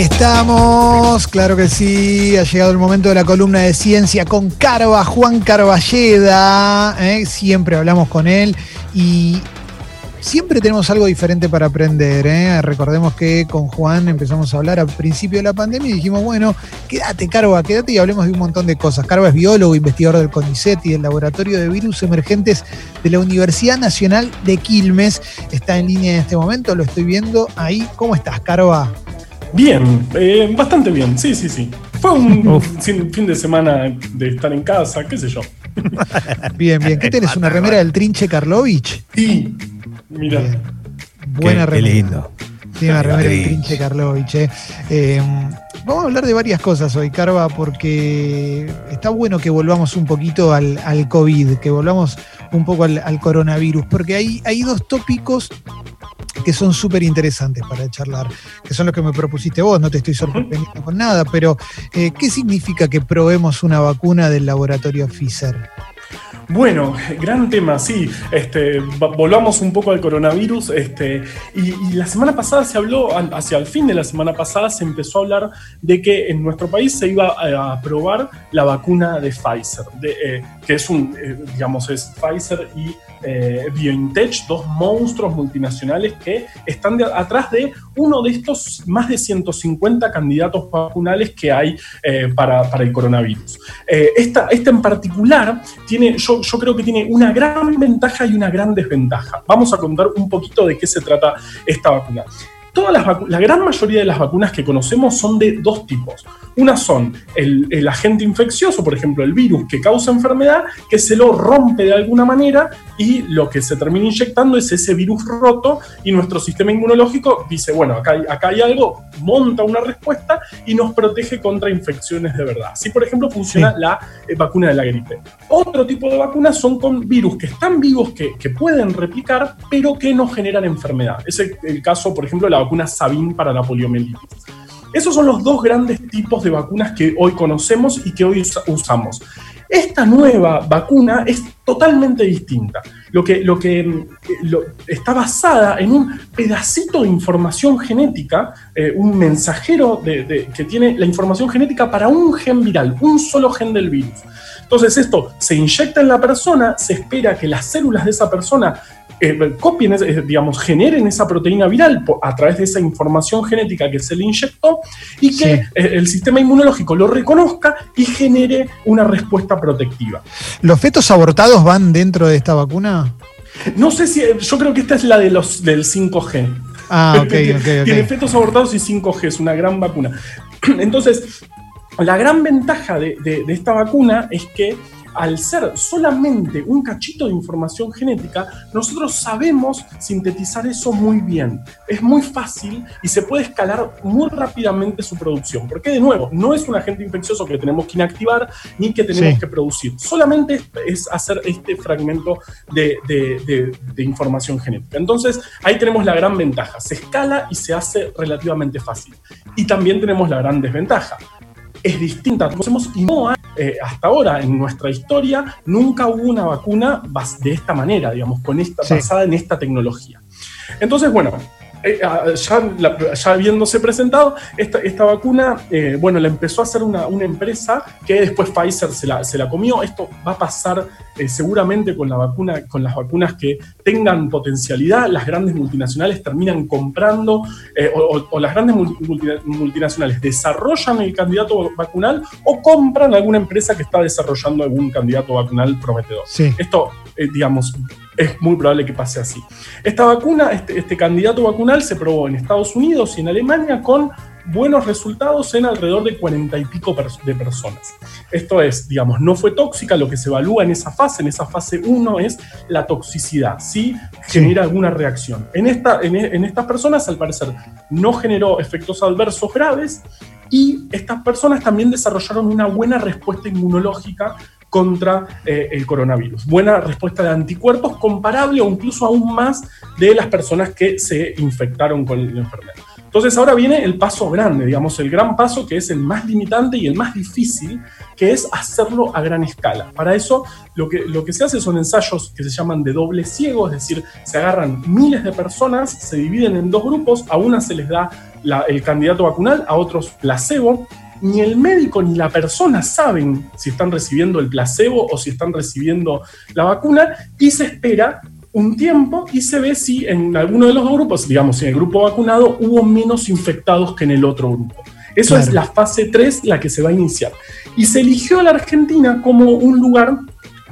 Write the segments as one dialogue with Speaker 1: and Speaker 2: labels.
Speaker 1: Estamos, claro que sí, ha llegado el momento de la columna de ciencia con Carva, Juan Carballeda, ¿eh? siempre hablamos con él y siempre tenemos algo diferente para aprender. ¿eh? Recordemos que con Juan empezamos a hablar al principio de la pandemia y dijimos, bueno, quédate Carva, quédate y hablemos de un montón de cosas. Carva es biólogo, investigador del CONICET y del Laboratorio de Virus Emergentes de la Universidad Nacional de Quilmes. Está en línea en este momento, lo estoy viendo ahí. ¿Cómo estás, Carva?
Speaker 2: Bien, eh, bastante bien, sí, sí, sí. Fue un fin, de semana de estar en casa, qué sé yo.
Speaker 1: bien, bien. ¿Qué tenés? ¿Una remera del Trinche Karlovich?
Speaker 2: Sí, mira.
Speaker 1: Buena remera.
Speaker 3: Qué lindo.
Speaker 1: Tiene una remera del Trinche Karlovich. Eh. Eh, vamos a hablar de varias cosas hoy, Carva, porque está bueno que volvamos un poquito al, COVID, que volvamos un poco al, al coronavirus, porque hay, hay dos tópicos que son súper interesantes para charlar, que son los que me propusiste vos, no te estoy sorprendiendo con nada, pero eh, ¿qué significa que probemos una vacuna del laboratorio Pfizer?
Speaker 2: Bueno, gran tema, sí. Este, volvamos un poco al coronavirus. Este, y, la semana pasada se habló, hacia el fin de la semana pasada, se empezó a hablar de que en nuestro país se iba a aprobar la vacuna de Pfizer, eh, que es un, eh, digamos, es Pfizer y eh, BioNTech, dos monstruos multinacionales que están atrás de uno de estos más de 150 candidatos vacunales que hay eh, para, el coronavirus. Eh, esta, en particular tiene, yo, yo creo que tiene una gran ventaja y una gran desventaja. Vamos a contar un poquito de qué se trata esta vacuna. Todas las la gran mayoría de las vacunas que conocemos son de dos tipos. Una son el, agente infeccioso, por ejemplo, el virus que causa enfermedad, que se lo rompe de alguna manera y lo que se termina inyectando es ese virus roto y nuestro sistema inmunológico dice, bueno, acá hay, acá hay algo, monta una respuesta y nos protege contra infecciones de verdad. Así, por ejemplo, funciona la eh, vacuna de la gripe. Otro tipo de vacunas son con virus que están vivos, que, que pueden replicar, pero que no generan enfermedad. Es el, el caso, por ejemplo, de la vacuna Sabin para la poliomielitis. Esos son los dos grandes tipos de vacunas que hoy conocemos y que hoy usamos. Esta nueva vacuna es totalmente distinta. Lo que, lo que eh, está basada en un pedacito de información genética, eh, un mensajero que tiene la información genética para un gen viral, un solo gen del virus. Entonces esto se inyecta en la persona, se espera que las células de esa persona eh, copien, digamos, generen esa proteína viral a través de esa información genética que se le inyectó y que eh, el sistema inmunológico lo reconozca y genere una respuesta protectiva.
Speaker 1: ¿Los fetos abortados van dentro de esta vacuna?
Speaker 2: No sé si, yo creo que esta es la de los, del 5G.
Speaker 1: Ah, ok, ok,
Speaker 2: Tiene fetos abortados y 5G, es una gran vacuna. Entonces, la gran ventaja de esta vacuna es que al ser solamente un cachito de información genética, nosotros sabemos sintetizar eso muy bien. Es muy fácil y se puede escalar muy rápidamente su producción. Porque, de nuevo, no es un agente infeccioso que tenemos que inactivar ni que tenemos que producir. Solamente es hacer este fragmento de, de información genética. Entonces, ahí tenemos la gran ventaja. Se escala y se hace relativamente fácil. Y también tenemos la gran desventaja es distinta. Conocemos y no eh, hasta ahora en nuestra historia nunca hubo una vacuna de esta manera, digamos, con esta, basada en esta tecnología. Entonces, bueno, eh, ah, ya, habiéndose presentado, esta, esta vacuna, eh, bueno, la empezó a hacer una, empresa que después Pfizer se la, se la comió. Esto va a pasar eh, seguramente con, la vacuna, con las vacunas que tengan potencialidad. Las grandes multinacionales terminan comprando o, las grandes multinacionales desarrollan el candidato vacunal o compran alguna empresa que está desarrollando algún candidato vacunal prometedor. Esto, digamos, es muy probable que pase así. Esta vacuna, este, este, candidato vacunal se probó en Estados Unidos y en Alemania con buenos resultados en alrededor de cuarenta y pico de personas. Esto es, digamos, no fue tóxica, lo que se evalúa en esa fase, en esa fase 1 es la toxicidad, si genera alguna reacción. En, esta, en, en estas personas, al parecer, no generó efectos adversos graves y estas personas también desarrollaron una buena respuesta inmunológica contra eh, el coronavirus. Buena respuesta de anticuerpos comparable o incluso aún más de las personas que se infectaron con la enfermedad. Entonces ahora viene el paso grande, digamos, el gran paso que es el más limitante y el más difícil, que es hacerlo a gran escala. Para eso lo que, lo que se hace son ensayos que se llaman de doble ciego, es decir, se agarran miles de personas, se dividen en dos grupos, a una se les da el candidato vacunal, a otros placebo. Ni el médico ni la persona saben si están recibiendo el placebo o si están recibiendo la vacuna y se espera un tiempo y se ve si en alguno de los grupos, digamos, en el grupo vacunado, hubo menos infectados que en el otro grupo. Eso es la fase 3, la que se va a iniciar. Y se eligió a la Argentina como un lugar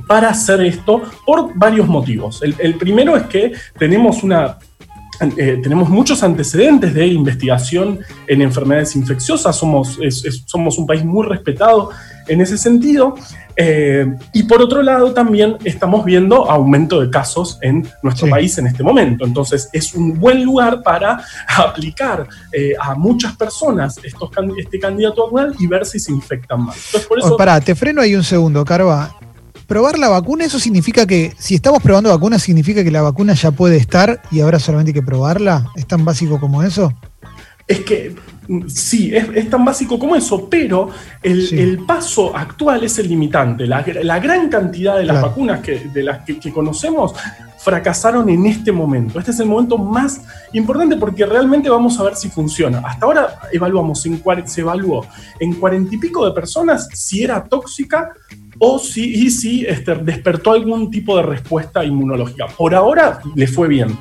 Speaker 2: para hacer esto por varios motivos. El, primero es que tenemos una eh, tenemos muchos antecedentes de investigación en enfermedades infecciosas, somos, somos un país muy respetado en ese sentido. Eh, y por otro lado, también estamos viendo aumento de casos en nuestro país en este momento. Entonces, es un buen lugar para aplicar eh, a muchas personas estos, este candidato actual y ver si se infectan más. Entonces,
Speaker 1: por eso... pará, te freno ahí un segundo, Carva probar la vacuna, eso significa que si estamos probando vacuna, significa que la vacuna ya puede estar y ahora solamente hay que probarla. ¿Es tan básico como eso?
Speaker 2: Es que sí, es, tan básico como eso, pero el, paso actual es el limitante. La, gran cantidad de las vacunas que, de las que, conocemos fracasaron en este momento. Este es el momento más importante porque realmente vamos a ver si funciona. Hasta ahora evaluamos en, se evaluó en cuarenta y pico de personas si era tóxica o si, y si este, despertó algún tipo de respuesta inmunológica. Por ahora le fue bien.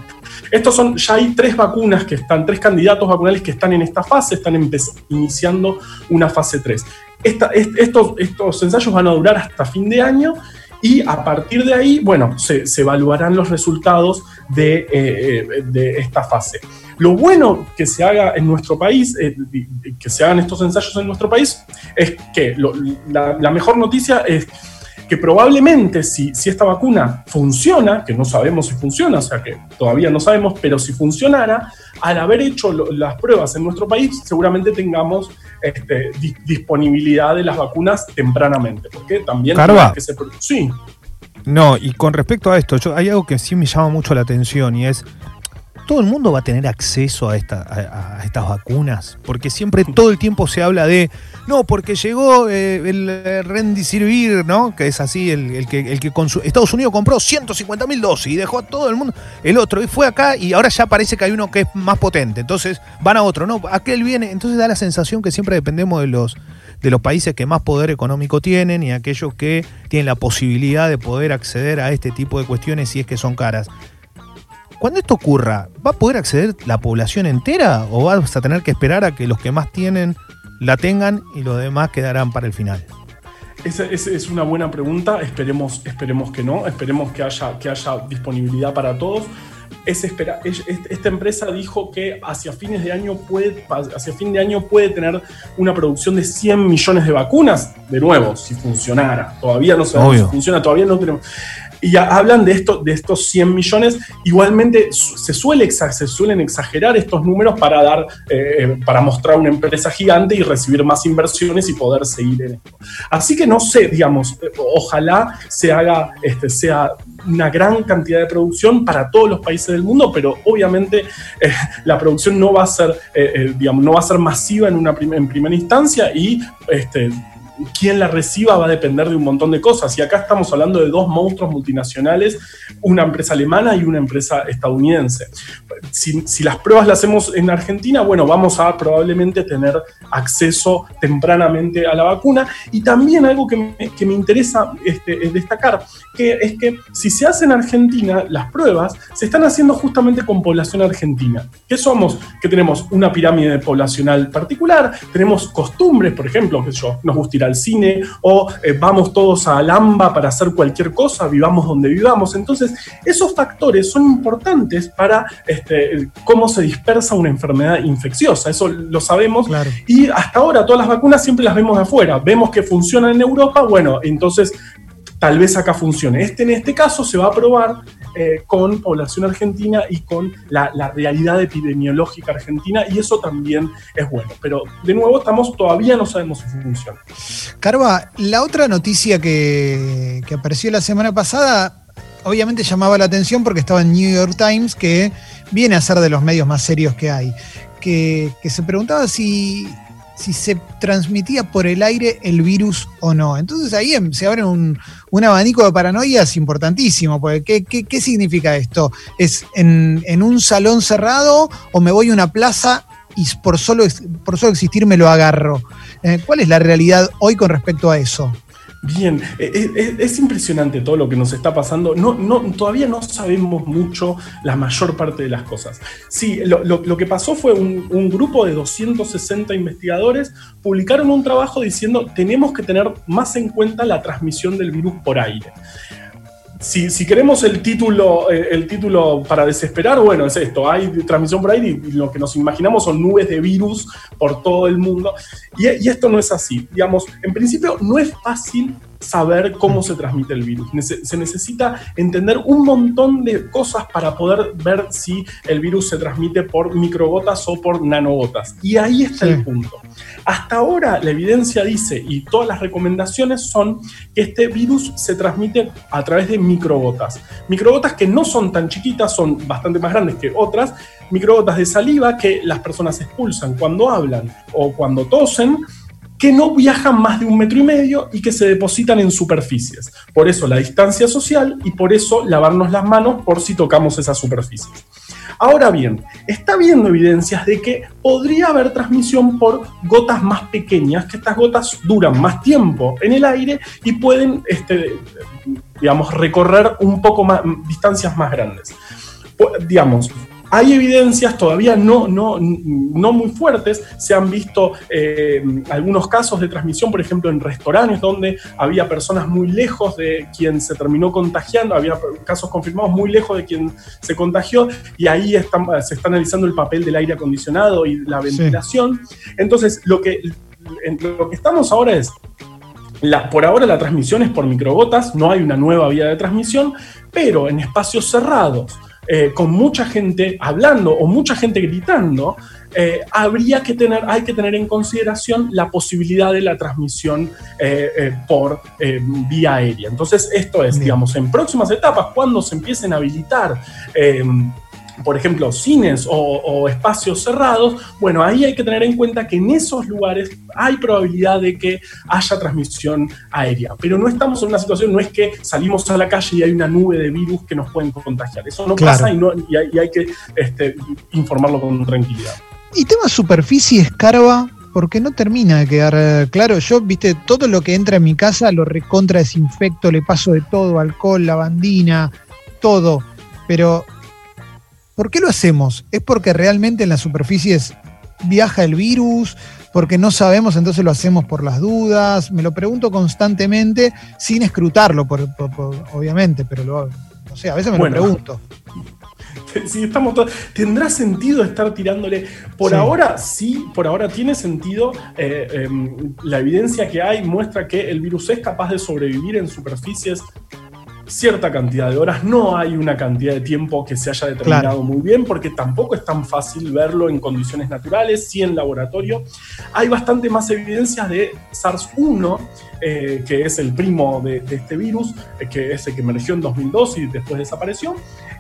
Speaker 2: Estos son, ya hay tres vacunas que están, tres candidatos vacunales que están en esta fase, están iniciando una fase 3. estos, estos ensayos van a durar hasta fin de año y a partir de ahí, bueno, se, evaluarán los resultados de, eh, eh, de, esta fase. Lo bueno que se haga en nuestro país, eh, que se hagan estos ensayos en nuestro país, es que la, mejor noticia es que probablemente si, si esta vacuna funciona, que no sabemos si funciona, o sea que todavía no sabemos, pero si funcionara, al haber hecho las pruebas en nuestro país, seguramente tengamos este, disponibilidad de las vacunas tempranamente, porque también
Speaker 3: Carva. que se Sí. No, y con respecto a esto, yo, hay algo que sí me llama mucho la atención y es todo el mundo va a tener acceso a, estas vacunas? Porque siempre todo el tiempo se habla de, no, porque llegó eh, el eh, Rendicirvir, ¿no? Que es así, el, que, el que Estados Unidos compró 150 mil dosis y dejó a todo el mundo, el otro, y fue acá y ahora ya parece que hay uno que es más potente, entonces van a otro, no, aquel viene, entonces da la sensación que siempre dependemos de los de los países que más poder económico tienen y aquellos que tienen la posibilidad de poder acceder a este tipo de cuestiones si es que son caras. Cuando esto ocurra, ¿va a poder acceder la población entera o vas a tener que esperar a que los que más tienen la tengan y los demás quedarán para el final?
Speaker 2: Esa, es una buena pregunta, esperemos, esperemos que no, esperemos que haya, que haya disponibilidad para todos. Es espera, esta empresa dijo que hacia fines de año puede, hacia fin de año puede tener una producción de 100 millones de vacunas. De nuevo, si funcionara. Todavía no sabemos si funciona, todavía no tenemos y hablan de, esto, de estos 100 millones. Igualmente se, suele, se suelen exagerar estos números para, dar, eh, eh, para mostrar una empresa gigante y recibir más inversiones y poder seguir en esto. Así que no sé, digamos, ojalá se haga, este, sea una gran cantidad de producción para todos los países del mundo, pero obviamente eh, la producción no va a ser, digamos, no va a ser masiva en, una en primera instancia y este, quién la reciba va a depender de un montón de cosas. Y acá estamos hablando de dos monstruos multinacionales, una empresa alemana y una empresa estadounidense. Si, las pruebas las hacemos en Argentina, bueno, vamos a probablemente tener acceso tempranamente a la vacuna. Y también algo que me, interesa este, destacar, que es que si se hace en Argentina, las pruebas se están haciendo justamente con población argentina. ¿Qué somos? Que tenemos una pirámide poblacional particular, tenemos costumbres, por ejemplo, que yo, nos gusta ir al cine o eh, vamos todos a Alamba para hacer cualquier cosa, vivamos donde vivamos. Entonces, esos factores son importantes para este, cómo se dispersa una enfermedad infecciosa, eso lo sabemos. Y hasta ahora todas las vacunas siempre las vemos de afuera, vemos que funcionan en Europa, bueno, entonces tal vez acá funcione. Este en este caso se va a probar eh, con población argentina y con la, realidad epidemiológica argentina y eso también es bueno. Pero de nuevo estamos, todavía no sabemos si funciona.
Speaker 1: Carva, la otra noticia que, apareció la semana pasada obviamente llamaba la atención porque estaba en New York Times, que viene a ser de los medios más serios que hay, que, que se preguntaba si si se transmitía por el aire el virus o no. Entonces ahí em, se abre un, abanico de paranoias importantísimo, porque ¿qué, qué, significa esto? ¿Es en, un salón cerrado o me voy a una plaza y por solo, por solo existir me lo agarro. Eh, ¿Cuál es la realidad hoy con respecto a eso?
Speaker 2: Bien, eh, eh, es, impresionante todo lo que nos está pasando. No, todavía no sabemos mucho la mayor parte de las cosas. Sí, lo, que pasó fue un, un, grupo de 260 investigadores publicaron un trabajo diciendo tenemos que tener más en cuenta la transmisión del virus por aire si, queremos el título, eh, el título para desesperar, bueno, es esto, hay transmisión por aire y, lo que nos imaginamos son nubes de virus por todo el mundo. Y, y, esto no es así. Digamos, en principio no es fácil saber cómo se transmite el virus. Se necesita entender un montón de cosas para poder ver si el virus se transmite por microgotas o por nanogotas. Y ahí está el punto. Hasta ahora la evidencia dice, y todas las recomendaciones son que este virus se transmite a través de microgotas. Microgotas que no son tan chiquitas, son bastante más grandes que otras, microgotas de saliva que las personas expulsan cuando hablan o cuando tosen que no viajan más de un metro y medio y que se depositan en superficies. Por eso la distancia social y por eso lavarnos las manos por si tocamos esas superficies. Ahora bien, está habiendo evidencias de que podría haber transmisión por gotas más pequeñas, que estas gotas duran más tiempo en el aire y pueden, este, digamos, recorrer un poco más, distancias más grandes. Digamos, hay evidencias todavía no, no, no muy fuertes, se han visto eh, algunos casos de transmisión, por ejemplo, en restaurantes donde había personas muy lejos de quien se terminó contagiando, había casos confirmados muy lejos de quien se contagió y ahí se está analizando el papel del aire acondicionado y la ventilación. Entonces, lo que, lo que estamos ahora es por ahora la transmisión es por microgotas, no hay una nueva vía de transmisión, pero en espacios cerrados, eh, con mucha gente hablando o mucha gente gritando, eh, habría que tener, hay que tener en consideración la posibilidad de la transmisión eh, por vía aérea. Entonces, esto es, digamos, en próximas etapas, cuando se empiecen a habilitar por ejemplo, cines o, espacios cerrados, bueno, ahí hay que tener en cuenta que en esos lugares hay probabilidad de que haya transmisión aérea. Pero no estamos en una situación, no es que salimos a la calle y hay una nube de virus que nos pueden contagiar. Eso no pasa y, hay, que este, informarlo con tranquilidad.
Speaker 1: Y tema superficie, escarba, porque no termina de quedar eh, claro. Yo, viste, todo lo que entra en mi casa lo recontra desinfecto, le paso de todo, alcohol, lavandina, todo. Pero ¿Por qué lo hacemos? ¿Es porque realmente en las superficies viaja el virus? ¿Porque no sabemos, entonces lo hacemos por las dudas? Me lo pregunto constantemente sin escrutarlo, obviamente, pero lo, no sé, a veces me lo pregunto.
Speaker 2: Sí, estamos ¿Tendrá sentido estar tirándole? Por ahora sí, por ahora tiene sentido. Eh, em, la evidencia que hay muestra que el virus es capaz de sobrevivir en superficies cierta cantidad de horas, no hay una cantidad de tiempo que se haya determinado muy bien, porque tampoco es tan fácil verlo en condiciones naturales, sí en laboratorio. Hay bastante más evidencias de SARS-1, eh, que es el primo de, este virus, eh, que es el que emergió en 2002 y después desapareció.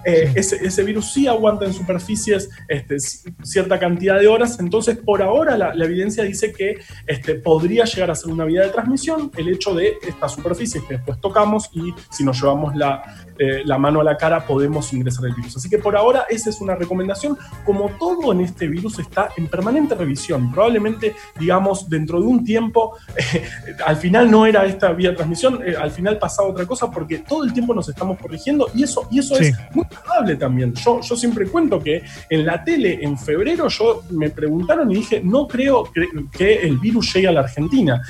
Speaker 2: Eh, ese, virus sí aguanta en superficies este, cierta cantidad de horas, entonces por ahora la, evidencia dice que este, podría llegar a ser una vía de transmisión el hecho de estas superficies que después tocamos y si nos llevamos la, eh, la mano a la cara podemos ingresar el virus. Así que por ahora esa es una recomendación. Como todo en este virus está en permanente revisión. Probablemente, digamos, dentro de un tiempo, al final no era esta vía de transmisión, eh, al final pasaba otra cosa porque todo el tiempo nos estamos corrigiendo y eso, y eso es muy también. Yo, yo siempre cuento que en la tele en febrero yo me preguntaron y dije, no creo que, que el virus llegue a la Argentina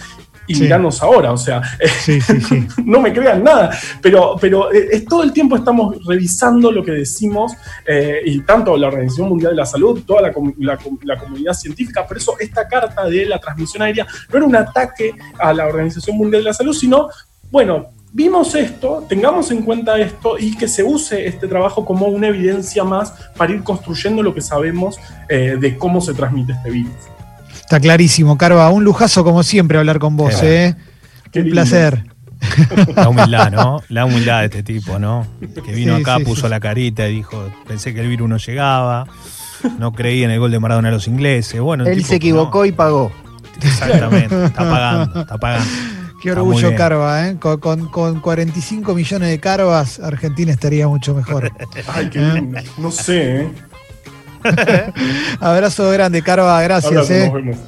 Speaker 2: y sí. ahora, o sea, no me crean nada, pero, pero eh, es, todo el tiempo estamos revisando lo que decimos eh, y tanto la Organización Mundial de la Salud, toda la, la, comunidad científica, por eso esta carta de la transmisión aérea no era un ataque a la Organización Mundial de la Salud, sino, bueno, vimos esto, tengamos en cuenta esto y que se use este trabajo como una evidencia más para ir construyendo lo que sabemos eh, de cómo se transmite este virus.
Speaker 1: Está clarísimo, Carva. Un lujazo como siempre hablar con vos, ¿eh? Un placer.
Speaker 3: La humildad, ¿no? La humildad de este tipo, ¿no? Que vino acá, puso la carita y dijo, pensé que el virus no llegaba, no creí en el gol de Maradona a los ingleses. Bueno,
Speaker 4: Él se equivocó y pagó.
Speaker 3: Exactamente, está pagando, está pagando.
Speaker 1: Qué orgullo Carva, ¿eh? Con, con, 45 millones de Carvas, Argentina estaría mucho mejor.
Speaker 2: Ay, qué lindo. No sé, ¿eh?
Speaker 1: Abrazo grande, Carva, gracias.
Speaker 2: Abrazo,
Speaker 1: eh.
Speaker 2: nos vemos.